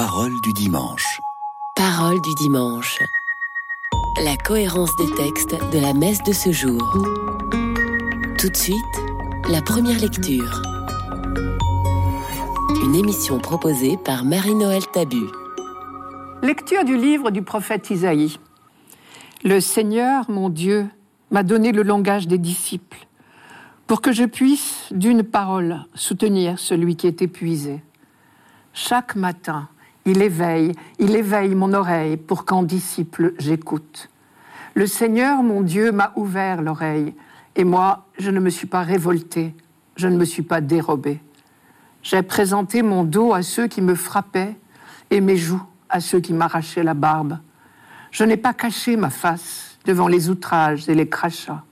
Parole du dimanche. Parole du dimanche. La cohérence des textes de la messe de ce jour. Tout de suite, la première lecture. Une émission proposée par Marie-Noël Tabu. Lecture du livre du prophète Isaïe. Le Seigneur, mon Dieu, m'a donné le langage des disciples pour que je puisse, d'une parole, soutenir celui qui est épuisé. Chaque matin, il éveille, il éveille mon oreille pour qu'en disciple j'écoute. Le Seigneur, mon Dieu, m'a ouvert l'oreille, et moi, je ne me suis pas révolté, je ne me suis pas dérobé. J'ai présenté mon dos à ceux qui me frappaient, et mes joues à ceux qui m'arrachaient la barbe. Je n'ai pas caché ma face devant les outrages et les crachats.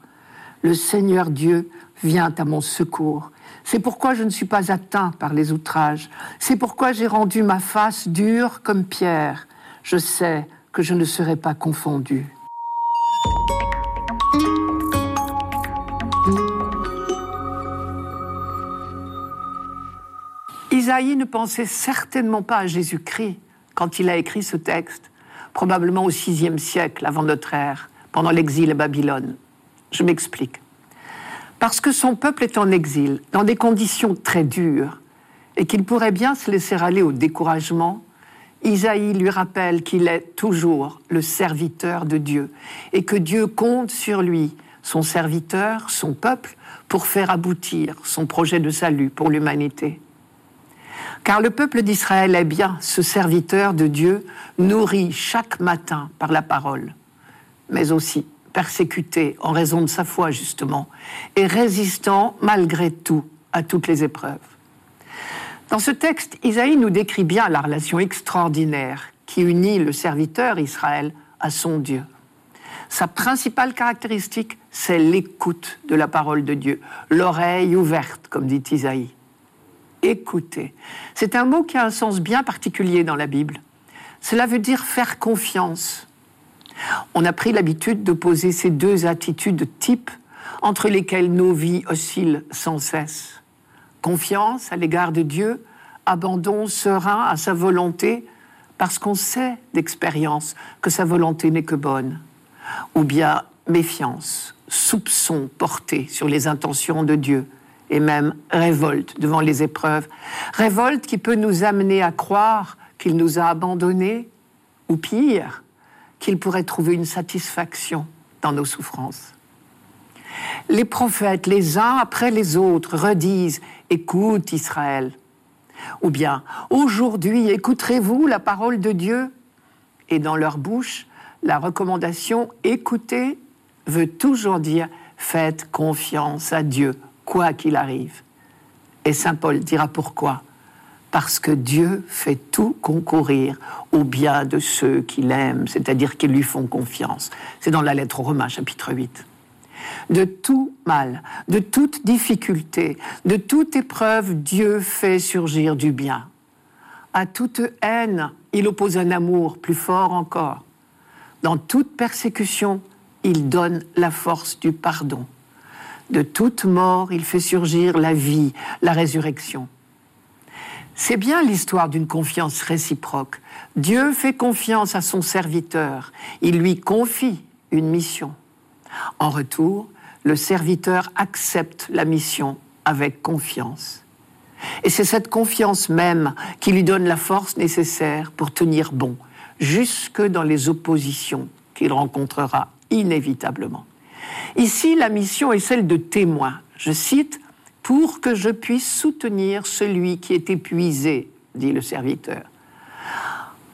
Le Seigneur Dieu vient à mon secours. C'est pourquoi je ne suis pas atteint par les outrages. C'est pourquoi j'ai rendu ma face dure comme pierre. Je sais que je ne serai pas confondu. Isaïe ne pensait certainement pas à Jésus-Christ quand il a écrit ce texte, probablement au VIe siècle avant notre ère, pendant l'exil à Babylone. Je m'explique. Parce que son peuple est en exil, dans des conditions très dures, et qu'il pourrait bien se laisser aller au découragement, Isaïe lui rappelle qu'il est toujours le serviteur de Dieu, et que Dieu compte sur lui, son serviteur, son peuple, pour faire aboutir son projet de salut pour l'humanité. Car le peuple d'Israël est bien ce serviteur de Dieu, nourri chaque matin par la parole, mais aussi persécuté en raison de sa foi, justement, et résistant malgré tout à toutes les épreuves. Dans ce texte, Isaïe nous décrit bien la relation extraordinaire qui unit le serviteur Israël à son Dieu. Sa principale caractéristique, c'est l'écoute de la parole de Dieu, l'oreille ouverte, comme dit Isaïe. Écouter. C'est un mot qui a un sens bien particulier dans la Bible. Cela veut dire faire confiance, on a pris l'habitude d'opposer ces deux attitudes types entre lesquelles nos vies oscillent sans cesse. Confiance à l'égard de Dieu, abandon serein à sa volonté, parce qu'on sait d'expérience que sa volonté n'est que bonne. Ou bien méfiance, soupçon porté sur les intentions de Dieu, et même révolte devant les épreuves. Révolte qui peut nous amener à croire qu'il nous a abandonnés, ou pire, qu'il pourrait trouver une satisfaction dans nos souffrances. Les prophètes, les uns après les autres, redisent Écoute Israël. Ou bien Aujourd'hui, écouterez-vous la parole de Dieu? Et dans leur bouche, la recommandation Écoutez veut toujours dire Faites confiance à Dieu, quoi qu'il arrive. Et Saint Paul dira pourquoi parce que Dieu fait tout concourir au bien de ceux qui l'aiment, c'est-à-dire qui lui font confiance. C'est dans la lettre aux Romains, chapitre 8. De tout mal, de toute difficulté, de toute épreuve, Dieu fait surgir du bien. À toute haine, il oppose un amour plus fort encore. Dans toute persécution, il donne la force du pardon. De toute mort, il fait surgir la vie, la résurrection. C'est bien l'histoire d'une confiance réciproque. Dieu fait confiance à son serviteur. Il lui confie une mission. En retour, le serviteur accepte la mission avec confiance. Et c'est cette confiance même qui lui donne la force nécessaire pour tenir bon, jusque dans les oppositions qu'il rencontrera inévitablement. Ici, la mission est celle de témoin. Je cite, pour que je puisse soutenir celui qui est épuisé, dit le serviteur.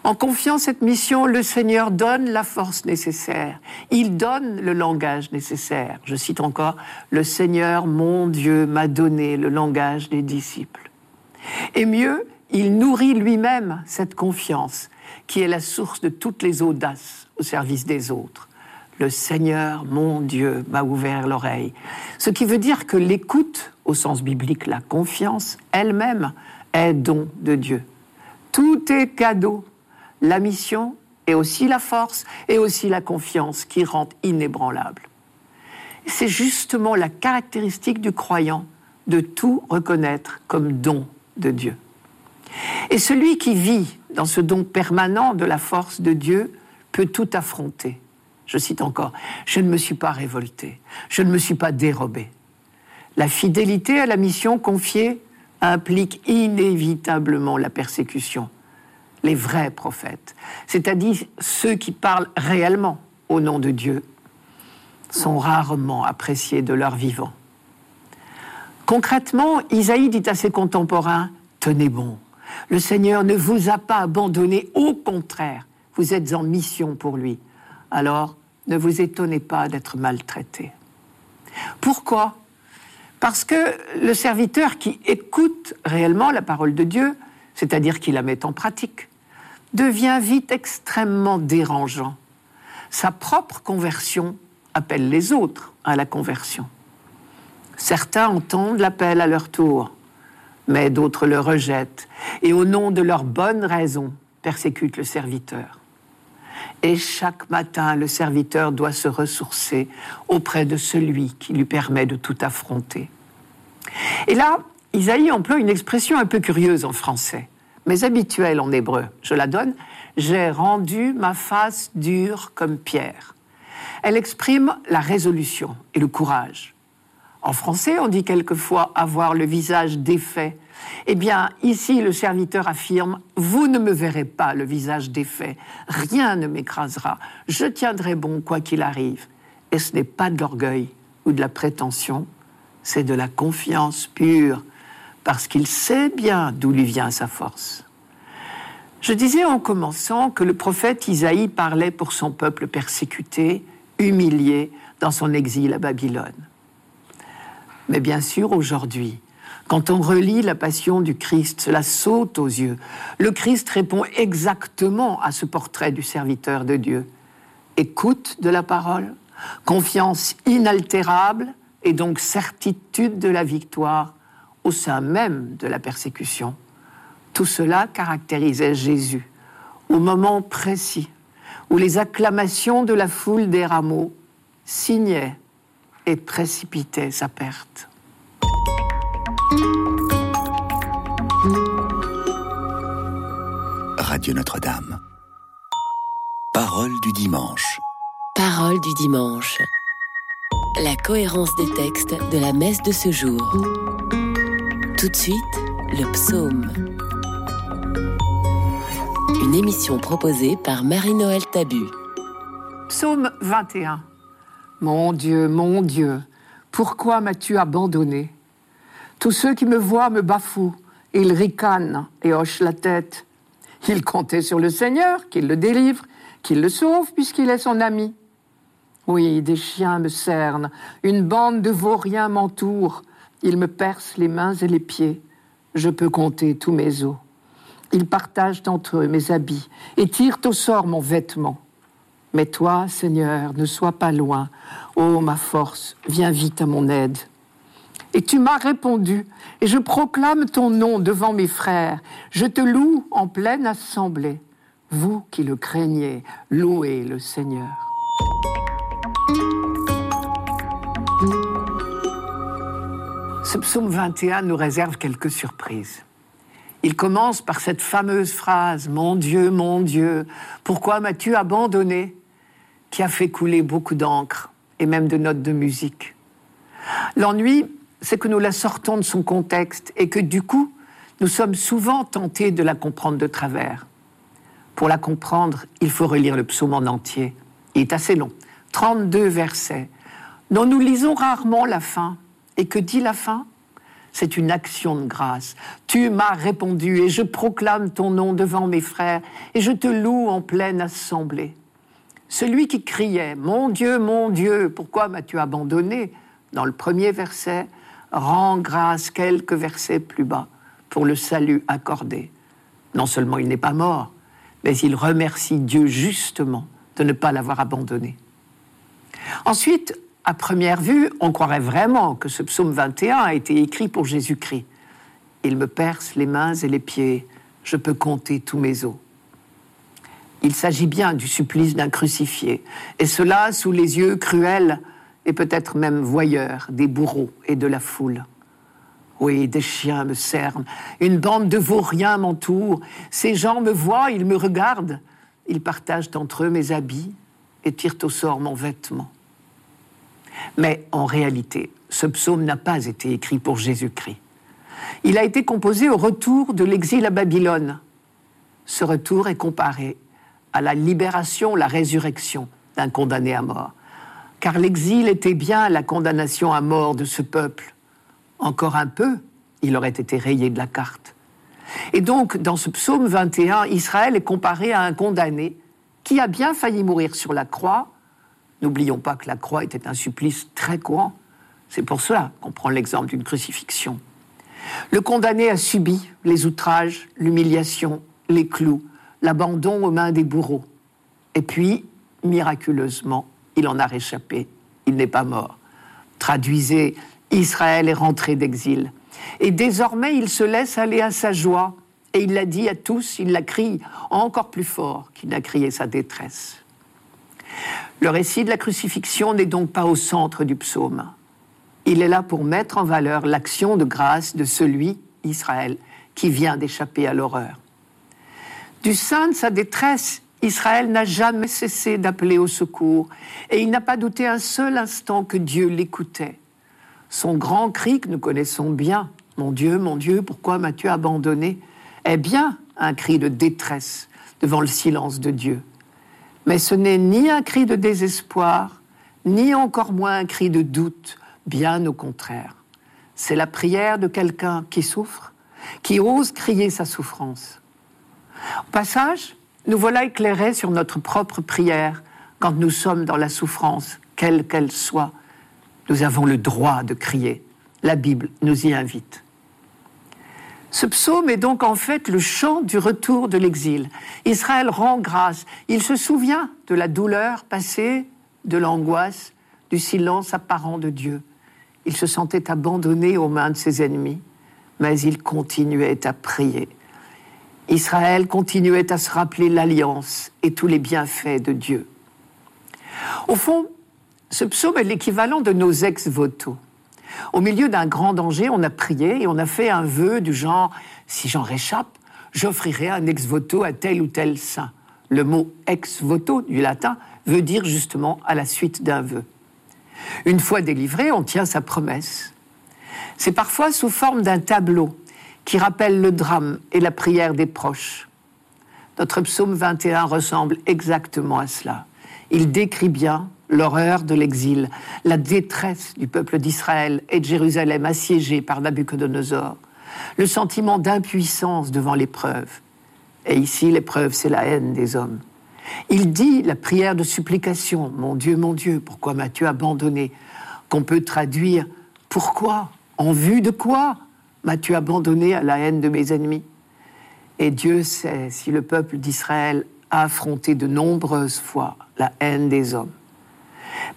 En confiant cette mission, le Seigneur donne la force nécessaire. Il donne le langage nécessaire. Je cite encore, Le Seigneur, mon Dieu, m'a donné le langage des disciples. Et mieux, il nourrit lui-même cette confiance qui est la source de toutes les audaces au service des autres. Le Seigneur, mon Dieu, m'a ouvert l'oreille. Ce qui veut dire que l'écoute, au sens biblique, la confiance, elle-même, est don de Dieu. Tout est cadeau. La mission et aussi la force et aussi la confiance qui rendent inébranlable. C'est justement la caractéristique du croyant de tout reconnaître comme don de Dieu. Et celui qui vit dans ce don permanent de la force de Dieu, peut tout affronter. Je cite encore, je ne me suis pas révolté, je ne me suis pas dérobé. La fidélité à la mission confiée implique inévitablement la persécution. Les vrais prophètes, c'est-à-dire ceux qui parlent réellement au nom de Dieu, sont rarement appréciés de leur vivant. Concrètement, Isaïe dit à ses contemporains, Tenez bon, le Seigneur ne vous a pas abandonné, au contraire, vous êtes en mission pour lui. Alors, ne vous étonnez pas d'être maltraité. Pourquoi? Parce que le serviteur qui écoute réellement la parole de Dieu, c'est-à-dire qui la met en pratique, devient vite extrêmement dérangeant. Sa propre conversion appelle les autres à la conversion. Certains entendent l'appel à leur tour, mais d'autres le rejettent et au nom de leurs bonnes raisons persécutent le serviteur. Et chaque matin, le serviteur doit se ressourcer auprès de celui qui lui permet de tout affronter. Et là, Isaïe emploie une expression un peu curieuse en français, mais habituelle en hébreu. Je la donne. J'ai rendu ma face dure comme pierre. Elle exprime la résolution et le courage. En français, on dit quelquefois avoir le visage défait. Eh bien, ici, le serviteur affirme, vous ne me verrez pas le visage défait, rien ne m'écrasera, je tiendrai bon quoi qu'il arrive. Et ce n'est pas de l'orgueil ou de la prétention, c'est de la confiance pure, parce qu'il sait bien d'où lui vient sa force. Je disais en commençant que le prophète Isaïe parlait pour son peuple persécuté, humilié dans son exil à Babylone. Mais bien sûr, aujourd'hui, quand on relit la passion du Christ, cela saute aux yeux. Le Christ répond exactement à ce portrait du serviteur de Dieu. Écoute de la parole, confiance inaltérable et donc certitude de la victoire au sein même de la persécution. Tout cela caractérisait Jésus au moment précis où les acclamations de la foule des rameaux signaient et précipitait sa perte. Radio Notre-Dame. Parole du dimanche. Parole du dimanche. La cohérence des textes de la messe de ce jour. Tout de suite, le psaume. Une émission proposée par Marie-Noël Tabu. Psaume 21. Mon Dieu, mon Dieu, pourquoi m'as-tu abandonné? Tous ceux qui me voient me bafouent, ils ricanent et hochent la tête. Ils comptaient sur le Seigneur, qu'il le délivre, qu'il le sauve, puisqu'il est son ami. Oui, des chiens me cernent, une bande de vauriens m'entoure, ils me percent les mains et les pieds. Je peux compter tous mes os. Ils partagent entre eux mes habits et tirent au sort mon vêtement. Mais toi, Seigneur, ne sois pas loin. Ô ma force, viens vite à mon aide. Et tu m'as répondu, et je proclame ton nom devant mes frères. Je te loue en pleine assemblée. Vous qui le craignez, louez le Seigneur. Ce psaume 21 nous réserve quelques surprises. Il commence par cette fameuse phrase Mon Dieu, mon Dieu, pourquoi m'as-tu abandonné? qui a fait couler beaucoup d'encre et même de notes de musique. L'ennui, c'est que nous la sortons de son contexte et que du coup, nous sommes souvent tentés de la comprendre de travers. Pour la comprendre, il faut relire le psaume en entier. Il est assez long, 32 versets, dont nous lisons rarement la fin. Et que dit la fin? C'est une action de grâce. Tu m'as répondu et je proclame ton nom devant mes frères et je te loue en pleine assemblée. Celui qui criait Mon Dieu, mon Dieu, pourquoi m'as-tu abandonné? dans le premier verset, rend grâce quelques versets plus bas pour le salut accordé. Non seulement il n'est pas mort, mais il remercie Dieu justement de ne pas l'avoir abandonné. Ensuite, à première vue, on croirait vraiment que ce psaume 21 a été écrit pour Jésus-Christ. Il me perce les mains et les pieds, je peux compter tous mes os. Il s'agit bien du supplice d'un crucifié, et cela sous les yeux cruels et peut-être même voyeurs des bourreaux et de la foule. Oui, des chiens me cernent, une bande de vauriens m'entoure. Ces gens me voient, ils me regardent, ils partagent entre eux mes habits et tirent au sort mon vêtement. Mais en réalité, ce psaume n'a pas été écrit pour Jésus-Christ. Il a été composé au retour de l'exil à Babylone. Ce retour est comparé à la libération, la résurrection d'un condamné à mort. Car l'exil était bien la condamnation à mort de ce peuple. Encore un peu, il aurait été rayé de la carte. Et donc, dans ce psaume 21, Israël est comparé à un condamné qui a bien failli mourir sur la croix. N'oublions pas que la croix était un supplice très courant. C'est pour cela qu'on prend l'exemple d'une crucifixion. Le condamné a subi les outrages, l'humiliation, les clous, l'abandon aux mains des bourreaux. Et puis, miraculeusement, il en a réchappé. Il n'est pas mort. Traduisez, Israël est rentré d'exil. Et désormais, il se laisse aller à sa joie. Et il l'a dit à tous, il la crie encore plus fort qu'il n'a crié sa détresse. Le récit de la crucifixion n'est donc pas au centre du psaume. Il est là pour mettre en valeur l'action de grâce de celui, Israël, qui vient d'échapper à l'horreur. Du sein de sa détresse, Israël n'a jamais cessé d'appeler au secours et il n'a pas douté un seul instant que Dieu l'écoutait. Son grand cri que nous connaissons bien, Mon Dieu, mon Dieu, pourquoi m'as-tu abandonné est bien un cri de détresse devant le silence de Dieu. Mais ce n'est ni un cri de désespoir, ni encore moins un cri de doute, bien au contraire. C'est la prière de quelqu'un qui souffre, qui ose crier sa souffrance. Au passage, nous voilà éclairés sur notre propre prière quand nous sommes dans la souffrance, quelle qu'elle soit. Nous avons le droit de crier. La Bible nous y invite. Ce psaume est donc en fait le chant du retour de l'exil. Israël rend grâce. Il se souvient de la douleur passée, de l'angoisse, du silence apparent de Dieu. Il se sentait abandonné aux mains de ses ennemis, mais il continuait à prier. Israël continuait à se rappeler l'alliance et tous les bienfaits de Dieu. Au fond, ce psaume est l'équivalent de nos ex-voto. Au milieu d'un grand danger, on a prié et on a fait un vœu du genre si j'en réchappe, j'offrirai un ex voto à tel ou tel saint. Le mot ex voto du latin veut dire justement à la suite d'un vœu. Une fois délivré, on tient sa promesse. C'est parfois sous forme d'un tableau qui rappelle le drame et la prière des proches. Notre psaume 21 ressemble exactement à cela. Il décrit bien l'horreur de l'exil, la détresse du peuple d'Israël et de Jérusalem assiégée par Nabucodonosor, le sentiment d'impuissance devant l'épreuve. Et ici, l'épreuve, c'est la haine des hommes. Il dit la prière de supplication, Mon Dieu, mon Dieu, pourquoi m'as-tu abandonné? qu'on peut traduire Pourquoi? En vue de quoi? M'as-tu abandonné à la haine de mes ennemis Et Dieu sait si le peuple d'Israël a affronté de nombreuses fois la haine des hommes.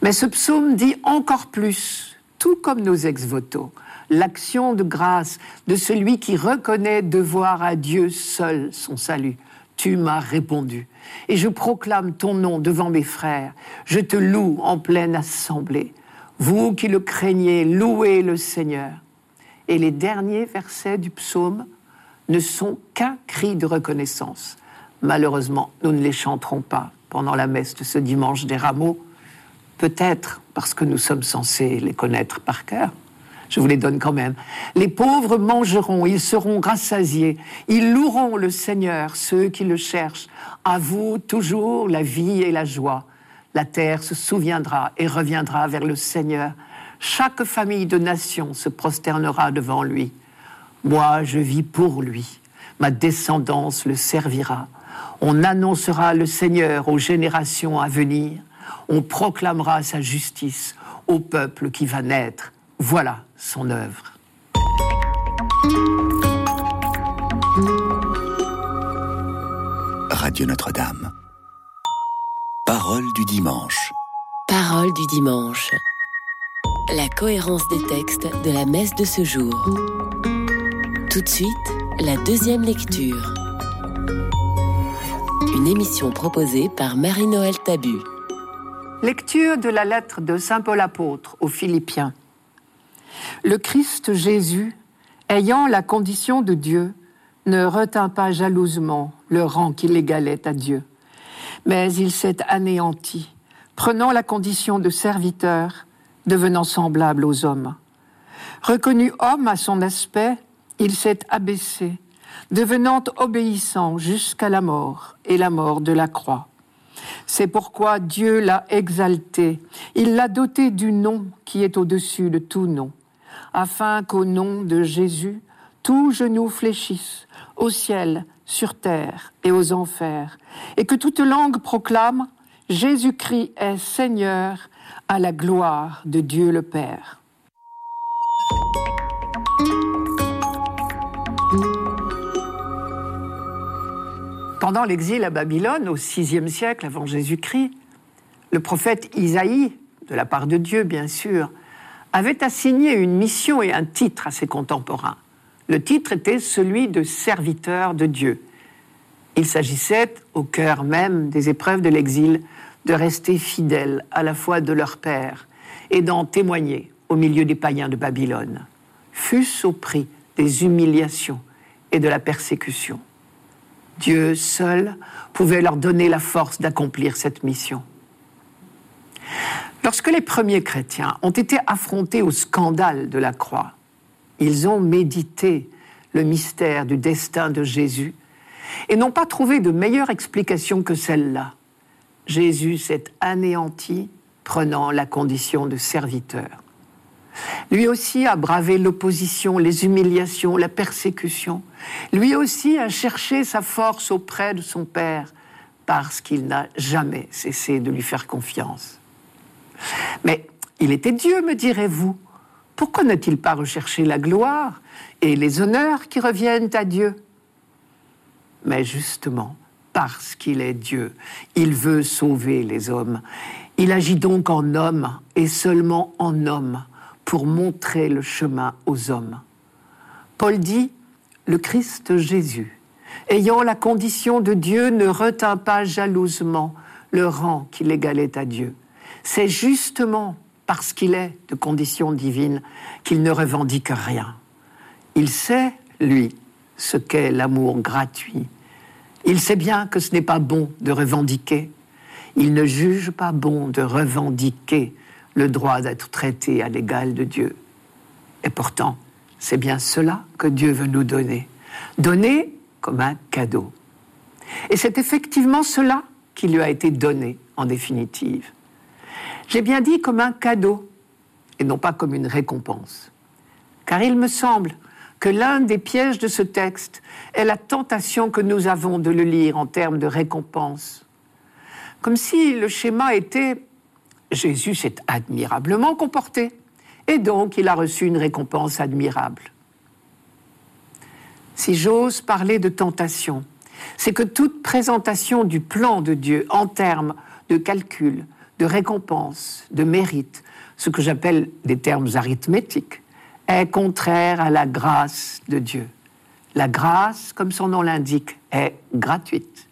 Mais ce psaume dit encore plus, tout comme nos ex-votos, l'action de grâce de celui qui reconnaît devoir à Dieu seul son salut. Tu m'as répondu, et je proclame ton nom devant mes frères. Je te loue en pleine assemblée. Vous qui le craignez, louez le Seigneur. Et les derniers versets du psaume ne sont qu'un cri de reconnaissance. Malheureusement, nous ne les chanterons pas pendant la messe de ce dimanche des rameaux, peut-être parce que nous sommes censés les connaître par cœur. Je vous les donne quand même. Les pauvres mangeront, ils seront rassasiés, ils loueront le Seigneur, ceux qui le cherchent. À vous toujours la vie et la joie. La terre se souviendra et reviendra vers le Seigneur. Chaque famille de nations se prosternera devant lui. Moi, je vis pour lui. Ma descendance le servira. On annoncera le Seigneur aux générations à venir on proclamera sa justice au peuple qui va naître. Voilà son œuvre. Radio Notre-Dame. Parole du dimanche. Parole du dimanche. La cohérence des textes de la messe de ce jour. Tout de suite, la deuxième lecture. Une émission proposée par Marie-Noël Tabu. Lecture de la lettre de Saint Paul apôtre aux Philippiens. Le Christ Jésus ayant la condition de Dieu, ne retint pas jalousement le rang qui l'égalait à Dieu, mais il s'est anéanti, prenant la condition de serviteur, devenant semblable aux hommes. Reconnu homme à son aspect, il s'est abaissé, devenant obéissant jusqu'à la mort et la mort de la croix. C'est pourquoi Dieu l'a exalté, il l'a doté du nom qui est au-dessus de tout nom, afin qu'au nom de Jésus, tout genou fléchisse, au ciel, sur terre et aux enfers, et que toute langue proclame Jésus-Christ est Seigneur à la gloire de Dieu le Père. Pendant l'exil à Babylone, au VIe siècle avant Jésus-Christ, le prophète Isaïe, de la part de Dieu bien sûr, avait assigné une mission et un titre à ses contemporains. Le titre était celui de serviteur de Dieu. Il s'agissait, au cœur même des épreuves de l'exil, de rester fidèles à la foi de leur Père et d'en témoigner au milieu des païens de Babylone, fût-ce au prix des humiliations et de la persécution. Dieu seul pouvait leur donner la force d'accomplir cette mission. Lorsque les premiers chrétiens ont été affrontés au scandale de la croix, ils ont médité le mystère du destin de Jésus et n'ont pas trouvé de meilleure explication que celle-là. Jésus s'est anéanti prenant la condition de serviteur. Lui aussi a bravé l'opposition, les humiliations, la persécution. Lui aussi a cherché sa force auprès de son Père parce qu'il n'a jamais cessé de lui faire confiance. Mais il était Dieu, me direz-vous. Pourquoi n'a-t-il pas recherché la gloire et les honneurs qui reviennent à Dieu? Mais justement, parce qu'il est Dieu, il veut sauver les hommes. Il agit donc en homme et seulement en homme pour montrer le chemin aux hommes. Paul dit, le Christ Jésus, ayant la condition de Dieu, ne retint pas jalousement le rang qu'il égalait à Dieu. C'est justement parce qu'il est de condition divine qu'il ne revendique rien. Il sait, lui, ce qu'est l'amour gratuit. Il sait bien que ce n'est pas bon de revendiquer. Il ne juge pas bon de revendiquer le droit d'être traité à l'égal de Dieu. Et pourtant, c'est bien cela que Dieu veut nous donner. Donner comme un cadeau. Et c'est effectivement cela qui lui a été donné en définitive. J'ai bien dit comme un cadeau et non pas comme une récompense. Car il me semble que l'un des pièges de ce texte est la tentation que nous avons de le lire en termes de récompense. Comme si le schéma était Jésus s'est admirablement comporté, et donc il a reçu une récompense admirable. Si j'ose parler de tentation, c'est que toute présentation du plan de Dieu en termes de calcul, de récompense, de mérite, ce que j'appelle des termes arithmétiques, est contraire à la grâce de Dieu. La grâce, comme son nom l'indique, est gratuite.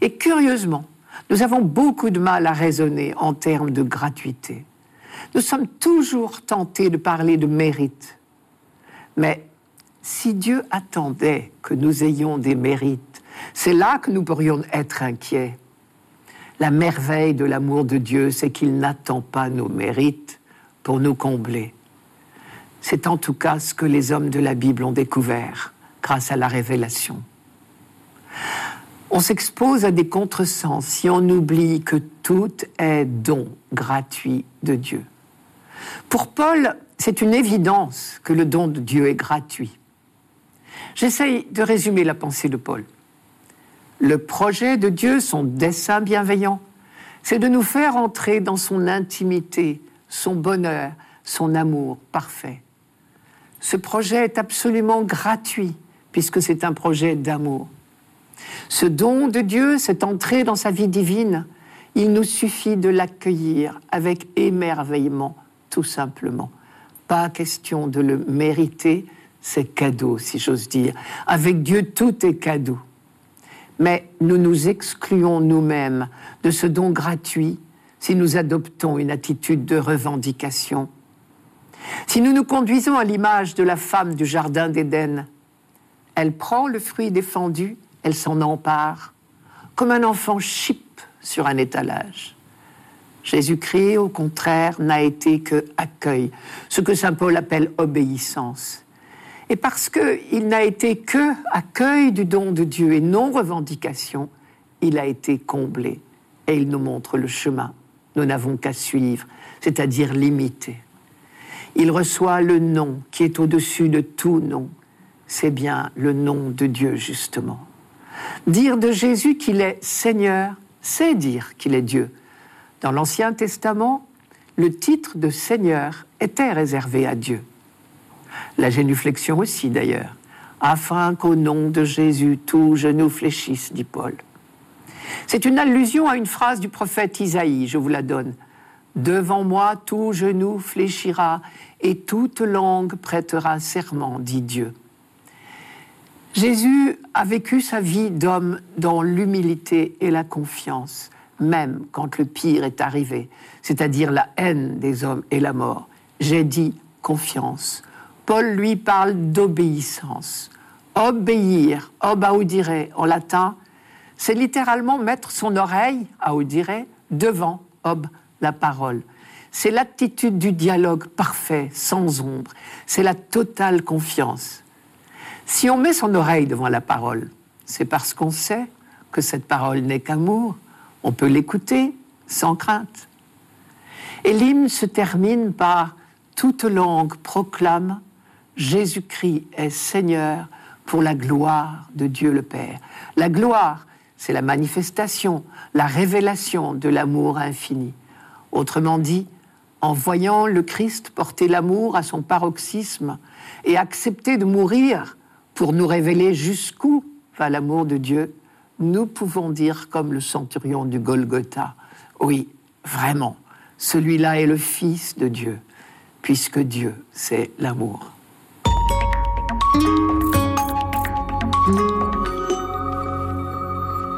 Et curieusement, nous avons beaucoup de mal à raisonner en termes de gratuité. Nous sommes toujours tentés de parler de mérite. Mais si Dieu attendait que nous ayons des mérites, c'est là que nous pourrions être inquiets. La merveille de l'amour de Dieu, c'est qu'il n'attend pas nos mérites pour nous combler. C'est en tout cas ce que les hommes de la Bible ont découvert grâce à la révélation on s'expose à des contresens si on oublie que tout est don gratuit de Dieu. Pour Paul, c'est une évidence que le don de Dieu est gratuit. J'essaye de résumer la pensée de Paul. Le projet de Dieu, son dessein bienveillant, c'est de nous faire entrer dans son intimité, son bonheur, son amour parfait. Ce projet est absolument gratuit puisque c'est un projet d'amour. Ce don de Dieu, cette entrée dans sa vie divine, il nous suffit de l'accueillir avec émerveillement, tout simplement. Pas question de le mériter, c'est cadeau, si j'ose dire. Avec Dieu, tout est cadeau. Mais nous nous excluons nous-mêmes de ce don gratuit si nous adoptons une attitude de revendication. Si nous nous conduisons à l'image de la femme du Jardin d'Éden, elle prend le fruit défendu, elle s'en empare, comme un enfant chip sur un étalage. Jésus-Christ, au contraire, n'a été que accueil, ce que saint Paul appelle obéissance. Et parce qu'il n'a été que accueil du don de Dieu et non revendication, il a été comblé. Et il nous montre le chemin. Nous n'avons qu'à suivre, c'est-à-dire l'imiter. Il reçoit le nom qui est au-dessus de tout nom. C'est bien le nom de Dieu, justement. Dire de Jésus qu'il est Seigneur, c'est dire qu'il est Dieu. Dans l'Ancien Testament, le titre de Seigneur était réservé à Dieu. La génuflexion aussi d'ailleurs, afin qu'au nom de Jésus tout genou fléchisse, dit Paul. C'est une allusion à une phrase du prophète Isaïe, je vous la donne. Devant moi tout genou fléchira et toute langue prêtera serment, dit Dieu. Jésus a vécu sa vie d'homme dans l'humilité et la confiance même quand le pire est arrivé, c'est-à-dire la haine des hommes et la mort. J'ai dit confiance. Paul lui parle d'obéissance. Obéir, ob audire en latin, c'est littéralement mettre son oreille, audire, devant ob, la parole. C'est l'attitude du dialogue parfait, sans ombre. C'est la totale confiance. Si on met son oreille devant la parole, c'est parce qu'on sait que cette parole n'est qu'amour, on peut l'écouter sans crainte. Et l'hymne se termine par Toute langue proclame Jésus-Christ est Seigneur pour la gloire de Dieu le Père. La gloire, c'est la manifestation, la révélation de l'amour infini. Autrement dit, en voyant le Christ porter l'amour à son paroxysme et accepter de mourir pour nous révéler jusqu'où va l'amour de Dieu, nous pouvons dire comme le centurion du Golgotha, oui, vraiment, celui-là est le Fils de Dieu, puisque Dieu, c'est l'amour.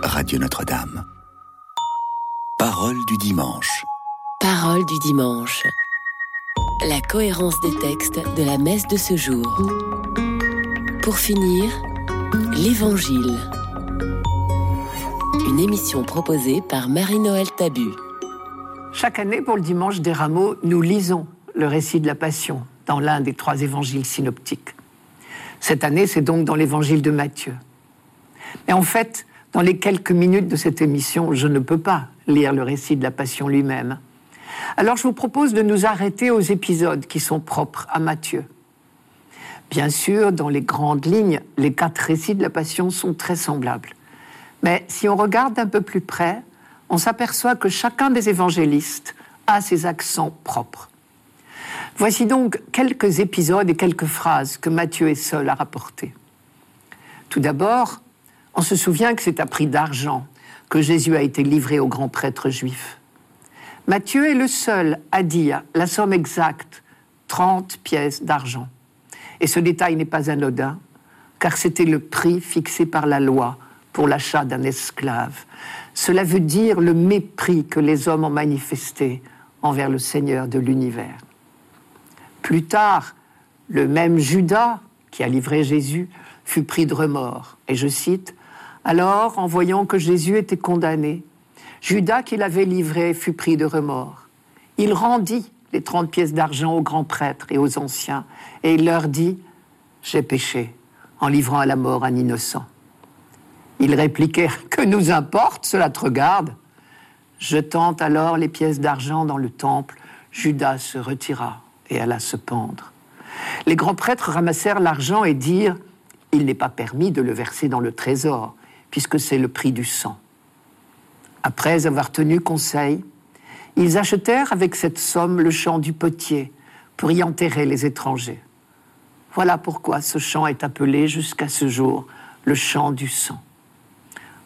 Radio Notre-Dame. Parole du dimanche. Parole du dimanche. La cohérence des textes de la messe de ce jour. Pour finir, l'Évangile une émission proposée par Marie-Noël Tabu. Chaque année, pour le dimanche des rameaux, nous lisons le récit de la Passion dans l'un des trois évangiles synoptiques. Cette année, c'est donc dans l'évangile de Matthieu. Mais en fait, dans les quelques minutes de cette émission, je ne peux pas lire le récit de la Passion lui-même. Alors je vous propose de nous arrêter aux épisodes qui sont propres à Matthieu. Bien sûr, dans les grandes lignes, les quatre récits de la Passion sont très semblables. Mais si on regarde un peu plus près, on s'aperçoit que chacun des évangélistes a ses accents propres. Voici donc quelques épisodes et quelques phrases que Matthieu est seul à rapporter. Tout d'abord, on se souvient que c'est à prix d'argent que Jésus a été livré au grand prêtre juif. Matthieu est le seul à dire la somme exacte, 30 pièces d'argent. Et ce détail n'est pas anodin, car c'était le prix fixé par la loi pour l'achat d'un esclave. Cela veut dire le mépris que les hommes ont manifesté envers le Seigneur de l'univers. Plus tard, le même Judas qui a livré Jésus fut pris de remords. Et je cite, Alors, en voyant que Jésus était condamné, Judas qui l'avait livré fut pris de remords. Il rendit les trente pièces d'argent aux grands prêtres et aux anciens, et il leur dit, J'ai péché en livrant à la mort un innocent. Ils répliquèrent Que nous importe, cela te regarde? Jetant alors les pièces d'argent dans le temple, Judas se retira et alla se pendre. Les grands prêtres ramassèrent l'argent et dirent Il n'est pas permis de le verser dans le trésor, puisque c'est le prix du sang. Après avoir tenu conseil, ils achetèrent avec cette somme le champ du potier pour y enterrer les étrangers. Voilà pourquoi ce champ est appelé jusqu'à ce jour le champ du sang.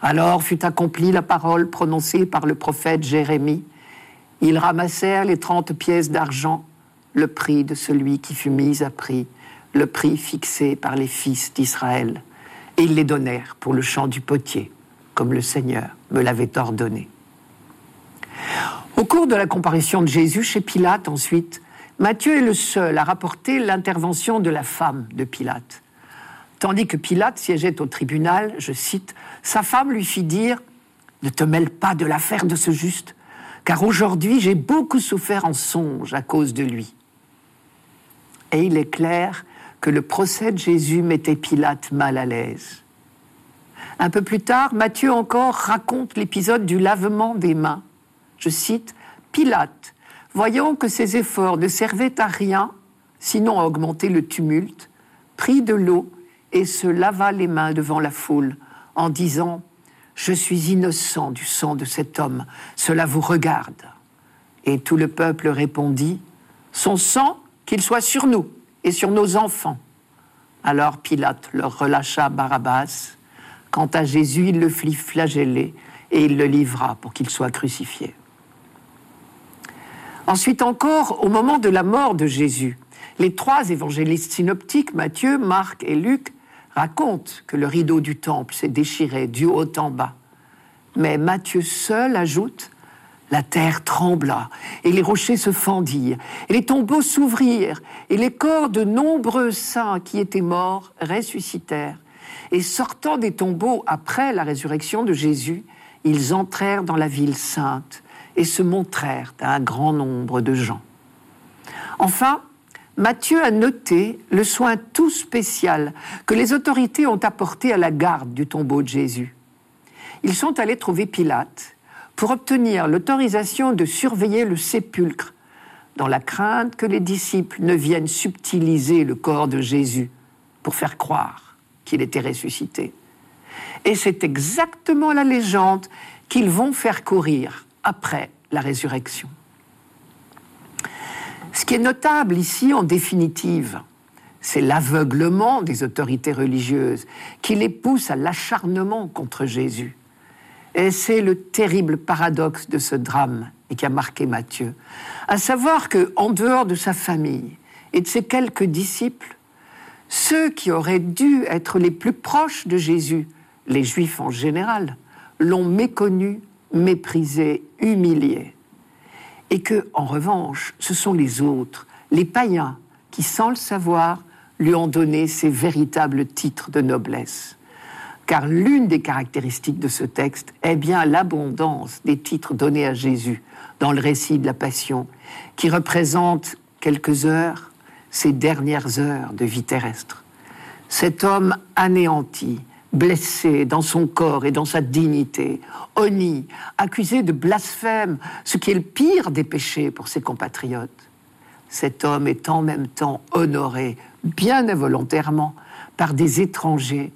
Alors fut accomplie la parole prononcée par le prophète Jérémie. Ils ramassèrent les trente pièces d'argent, le prix de celui qui fut mis à prix, le prix fixé par les fils d'Israël, et ils les donnèrent pour le champ du potier, comme le Seigneur me l'avait ordonné. Au cours de la comparution de Jésus chez Pilate ensuite, Matthieu est le seul à rapporter l'intervention de la femme de Pilate. Tandis que Pilate siégeait au tribunal, je cite, sa femme lui fit dire Ne te mêle pas de l'affaire de ce juste, car aujourd'hui j'ai beaucoup souffert en songe à cause de lui. Et il est clair que le procès de Jésus mettait Pilate mal à l'aise. Un peu plus tard, Matthieu encore raconte l'épisode du lavement des mains. Je cite, Pilate, voyant que ses efforts ne servaient à rien, sinon à augmenter le tumulte, prit de l'eau et se lava les mains devant la foule en disant Je suis innocent du sang de cet homme, cela vous regarde. Et tout le peuple répondit Son sang, qu'il soit sur nous et sur nos enfants. Alors Pilate leur relâcha Barabbas. Quant à Jésus, il le fit flageller et il le livra pour qu'il soit crucifié. Ensuite encore, au moment de la mort de Jésus, les trois évangélistes synoptiques, Matthieu, Marc et Luc, racontent que le rideau du temple s'est déchiré du haut en bas. Mais Matthieu seul ajoute La terre trembla, et les rochers se fendirent, et les tombeaux s'ouvrirent, et les corps de nombreux saints qui étaient morts ressuscitèrent. Et sortant des tombeaux après la résurrection de Jésus, ils entrèrent dans la ville sainte et se montrèrent à un grand nombre de gens. Enfin, Matthieu a noté le soin tout spécial que les autorités ont apporté à la garde du tombeau de Jésus. Ils sont allés trouver Pilate pour obtenir l'autorisation de surveiller le sépulcre, dans la crainte que les disciples ne viennent subtiliser le corps de Jésus pour faire croire qu'il était ressuscité. Et c'est exactement la légende qu'ils vont faire courir après la résurrection. Ce qui est notable ici, en définitive, c'est l'aveuglement des autorités religieuses qui les pousse à l'acharnement contre Jésus. Et c'est le terrible paradoxe de ce drame et qui a marqué Matthieu, à savoir que, en dehors de sa famille et de ses quelques disciples, ceux qui auraient dû être les plus proches de Jésus, les Juifs en général, l'ont méconnu, méprisé, humilié et que, en revanche, ce sont les autres, les païens, qui, sans le savoir, lui ont donné ses véritables titres de noblesse. Car l'une des caractéristiques de ce texte est bien l'abondance des titres donnés à Jésus dans le récit de la Passion, qui représente quelques heures, ses dernières heures de vie terrestre. Cet homme anéanti, blessé dans son corps et dans sa dignité, honni, accusé de blasphème, ce qui est le pire des péchés pour ses compatriotes. Cet homme est en même temps honoré, bien involontairement, par des étrangers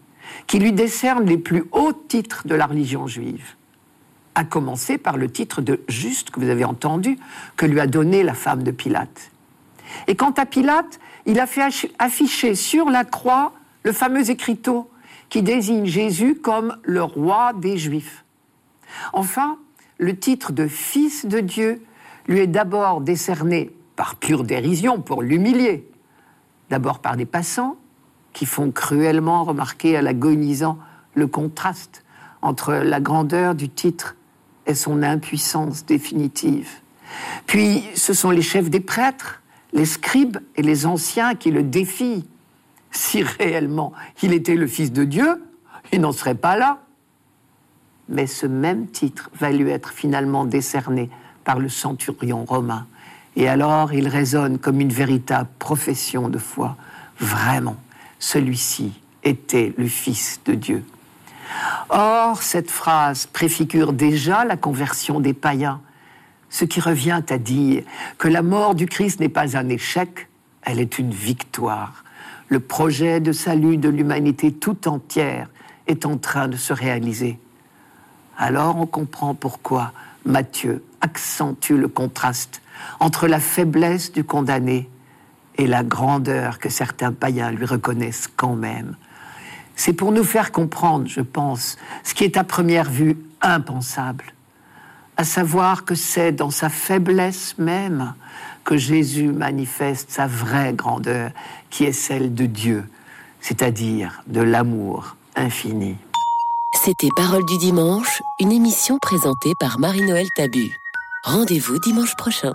qui lui décernent les plus hauts titres de la religion juive, à commencer par le titre de juste que vous avez entendu, que lui a donné la femme de Pilate. Et quant à Pilate, il a fait afficher sur la croix le fameux écriteau qui désigne Jésus comme le roi des Juifs. Enfin, le titre de Fils de Dieu lui est d'abord décerné par pure dérision pour l'humilier, d'abord par des passants qui font cruellement remarquer à l'agonisant le contraste entre la grandeur du titre et son impuissance définitive. Puis ce sont les chefs des prêtres, les scribes et les anciens qui le défient si réellement il était le Fils de Dieu, il n'en serait pas là. Mais ce même titre va lui être finalement décerné par le centurion romain. Et alors il résonne comme une véritable profession de foi. Vraiment, celui-ci était le Fils de Dieu. Or, cette phrase préfigure déjà la conversion des païens, ce qui revient à dire que la mort du Christ n'est pas un échec, elle est une victoire le projet de salut de l'humanité tout entière est en train de se réaliser. Alors on comprend pourquoi Matthieu accentue le contraste entre la faiblesse du condamné et la grandeur que certains païens lui reconnaissent quand même. C'est pour nous faire comprendre, je pense, ce qui est à première vue impensable, à savoir que c'est dans sa faiblesse même que Jésus manifeste sa vraie grandeur, qui est celle de Dieu, c'est-à-dire de l'amour infini. C'était Parole du dimanche, une émission présentée par Marie-Noël Tabu. Rendez-vous dimanche prochain.